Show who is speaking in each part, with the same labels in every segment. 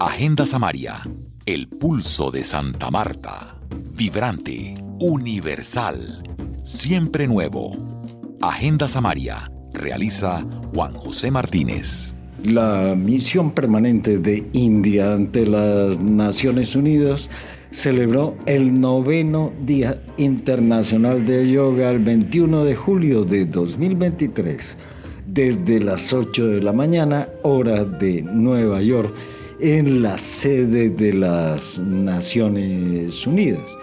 Speaker 1: Agenda Samaria, el pulso de Santa Marta. Vibrante, universal, siempre nuevo. Agenda Samaria, realiza Juan José Martínez.
Speaker 2: La misión permanente de India ante las Naciones Unidas celebró el noveno Día Internacional de Yoga el 21 de julio de 2023, desde las 8 de la mañana, hora de Nueva York, en la sede de las Naciones Unidas,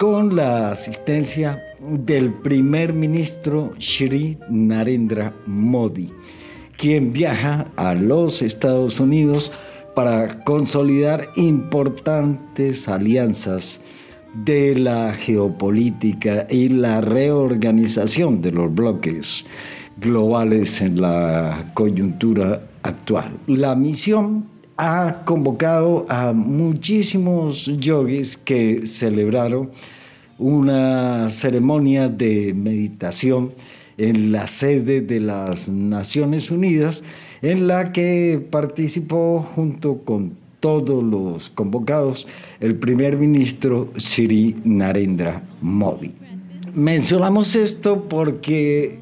Speaker 2: con la asistencia del primer ministro Shri Narendra Modi, quien viaja a los Estados Unidos para consolidar importantes alianzas de la geopolítica y la reorganización de los bloques globales en la coyuntura actual. La misión ha convocado a muchísimos yogis que celebraron una ceremonia de meditación en la sede de las Naciones Unidas en la que participó junto con todos los convocados el primer ministro Sri Narendra Modi. Mencionamos esto porque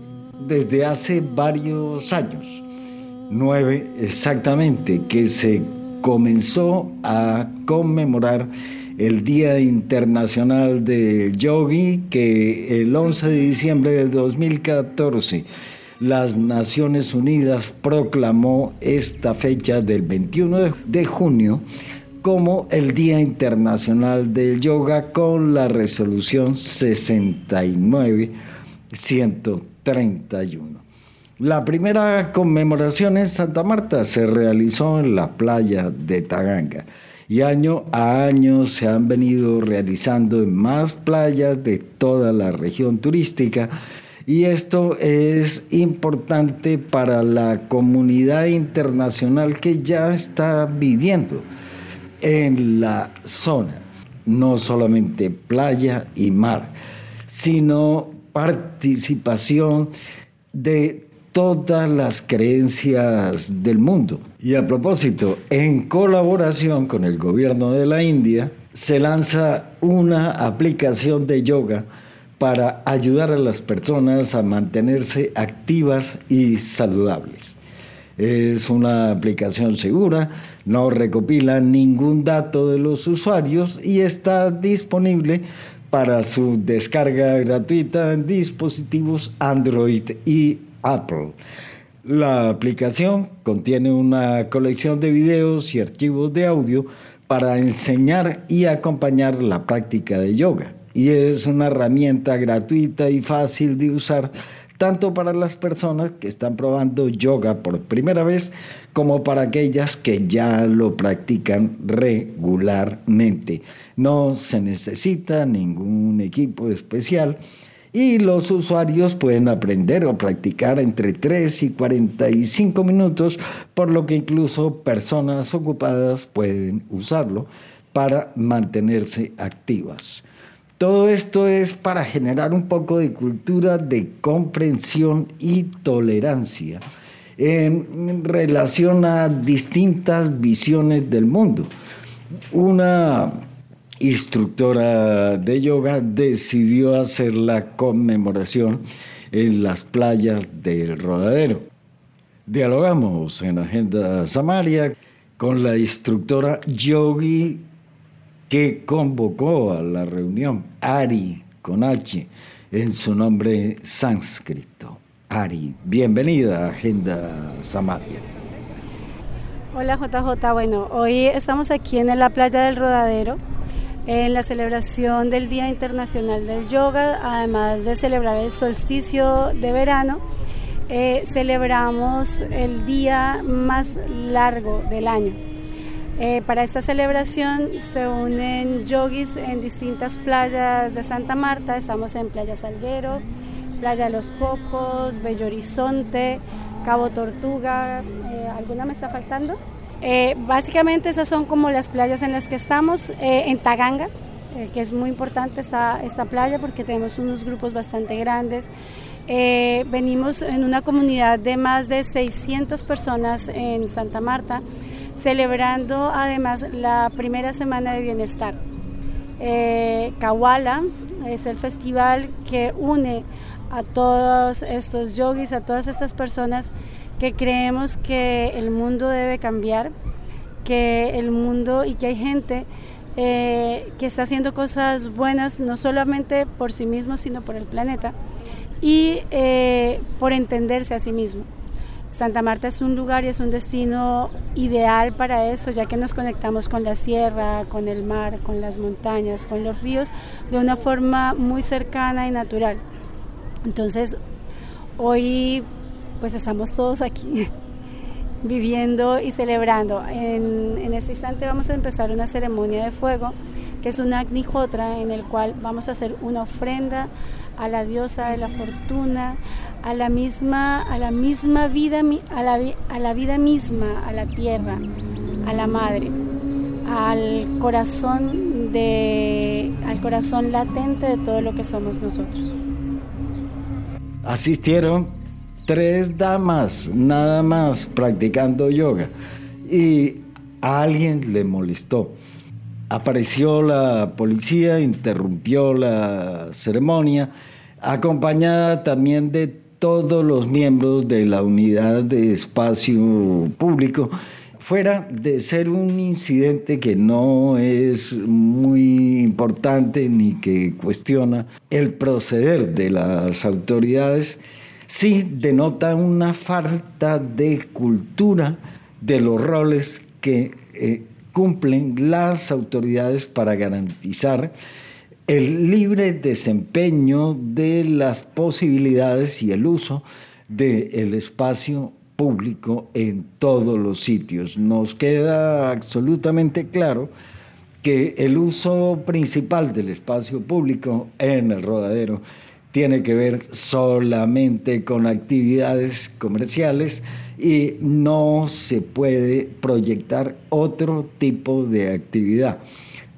Speaker 2: desde hace varios años, nueve exactamente, que se comenzó a conmemorar el Día Internacional del Yogi, que el 11 de diciembre del 2014 las Naciones Unidas proclamó esta fecha del 21 de junio como el Día Internacional del Yoga con la resolución 69-131. La primera conmemoración en Santa Marta se realizó en la playa de Taganga y año a año se han venido realizando en más playas de toda la región turística y esto es importante para la comunidad internacional que ya está viviendo en la zona, no solamente playa y mar, sino participación de todas las creencias del mundo. Y a propósito, en colaboración con el gobierno de la India, se lanza una aplicación de yoga para ayudar a las personas a mantenerse activas y saludables. Es una aplicación segura, no recopila ningún dato de los usuarios y está disponible para su descarga gratuita en dispositivos Android y Apple. La aplicación contiene una colección de videos y archivos de audio para enseñar y acompañar la práctica de yoga y es una herramienta gratuita y fácil de usar tanto para las personas que están probando yoga por primera vez como para aquellas que ya lo practican regularmente. No se necesita ningún equipo especial y los usuarios pueden aprender o practicar entre 3 y 45 minutos, por lo que incluso personas ocupadas pueden usarlo para mantenerse activas. Todo esto es para generar un poco de cultura de comprensión y tolerancia en relación a distintas visiones del mundo. Una instructora de yoga decidió hacer la conmemoración en las playas del Rodadero. Dialogamos en Agenda Samaria con la instructora Yogi que convocó a la reunión Ari con H en su nombre sánscrito. Ari, bienvenida a Agenda Samaria.
Speaker 3: Hola JJ, bueno, hoy estamos aquí en la playa del Rodadero en la celebración del Día Internacional del Yoga, además de celebrar el solsticio de verano. Eh, celebramos el día más largo del año, eh, para esta celebración se unen yogis en distintas playas de Santa Marta. Estamos en Playa Salguero, Playa Los Cocos, Bello Horizonte, Cabo Tortuga. Eh, ¿Alguna me está faltando? Eh, básicamente esas son como las playas en las que estamos. en Taganga, que es muy importante esta, esta playa porque tenemos unos grupos bastante grandes. venimos en una comunidad de más de 600 personas en Santa Marta celebrando además la primera semana de bienestar. Eh, Kawala es el festival que une a todos estos yogis, a todas estas personas que creemos que el mundo debe cambiar, que el mundo y que hay gente eh, que está haciendo cosas buenas no solamente por sí mismo, sino por el planeta y eh, por entenderse a sí mismo. Santa Marta es un lugar y es un destino ideal para eso, ya que nos conectamos con la sierra, con el mar, con las montañas, con los ríos, de una forma muy cercana y natural. Entonces, hoy pues estamos todos aquí viviendo y celebrando. En, en, este instante vamos a empezar una ceremonia de fuego, que es un Agni Hotra, en el cual vamos a hacer una ofrenda a la diosa de la fortuna, a la misma, a la misma vida, a la, a la vida misma, a la tierra, a la madre, al corazón de, al corazón latente de todo lo que somos nosotros.
Speaker 2: Asistieron tres damas nada más practicando yoga y a alguien le molestó. Apareció la policía, interrumpió la ceremonia, acompañada también de todos los miembros de la unidad de espacio público, fuera de ser un incidente que no es muy importante ni que cuestiona el proceder de las autoridades, sí denota una falta de cultura de los roles que eh, cumplen las autoridades para garantizar el libre desempeño de las posibilidades y el uso del espacio público en todos los sitios. Nos queda absolutamente claro que el uso principal del espacio público en el rodadero tiene que ver solamente con actividades comerciales y no se puede proyectar otro tipo de actividad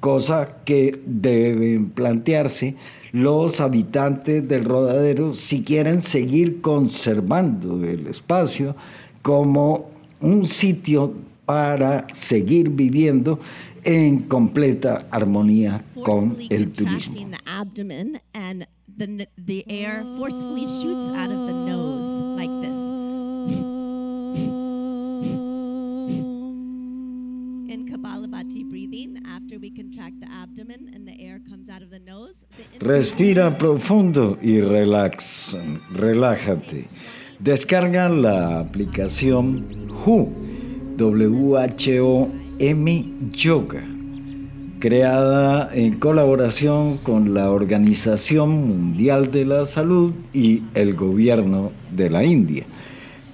Speaker 2: cosa que deben plantearse los habitantes del rodadero si quieren seguir conservando el espacio como un sitio para seguir viviendo en completa armonía con el turismo. Respira profundo y relax, relájate. Descarga la aplicación WHO, W-H-O-M Yoga, creada en colaboración con la Organización Mundial de la Salud y el gobierno de la India.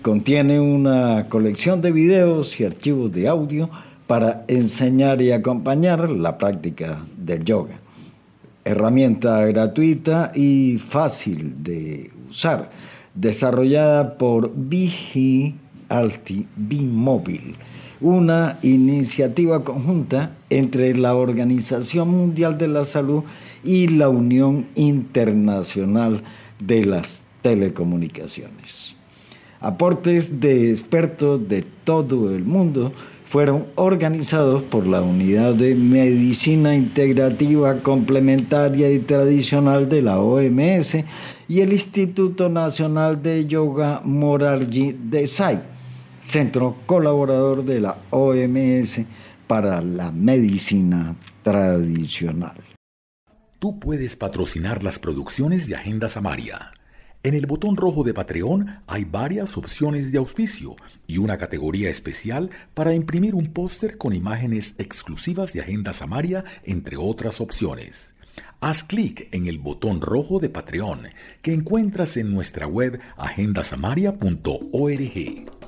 Speaker 2: Contiene una colección de videos y archivos de audio para enseñar y acompañar la práctica del yoga. Herramienta gratuita y fácil de usar, desarrollada por Vigi Alti Bimóvil, una iniciativa conjunta entre la Organización Mundial de la Salud y la Unión Internacional de las Telecomunicaciones. Aportes de expertos de todo el mundo fueron organizados por la Unidad de Medicina Integrativa Complementaria y Tradicional de la OMS y el Instituto Nacional de Yoga Morarji Desai, centro colaborador de la OMS para la medicina tradicional.
Speaker 1: Tú puedes patrocinar las producciones de Agenda Samaria en el botón rojo de Patreon hay varias opciones de auspicio y una categoría especial para imprimir un póster con imágenes exclusivas de Agenda Samaria, entre otras opciones. Haz clic en el botón rojo de Patreon que encuentras en nuestra web agendasamaria.org.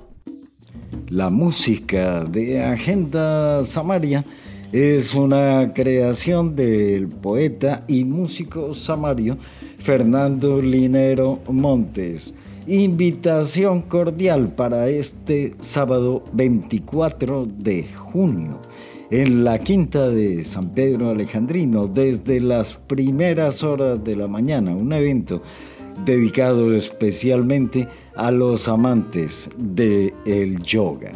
Speaker 2: La música de Agenda Samaria es una creación del poeta y músico samario Fernando Linero Montes. Invitación cordial para este sábado 24 de junio en la quinta de San Pedro Alejandrino desde las primeras horas de la mañana, un evento dedicado especialmente a los amantes del el yoga.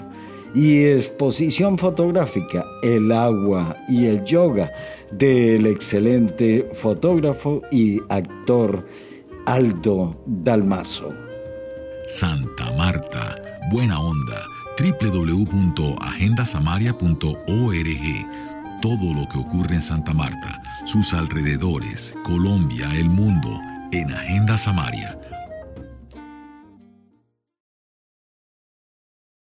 Speaker 2: y exposición fotográfica El agua y el yoga del excelente fotógrafo y actor Aldo Dalmazo.
Speaker 1: Santa Marta, buena onda, www.agendasamaria.org. Todo lo que ocurre en Santa Marta, sus alrededores, Colombia, el mundo, en Agenda Samaria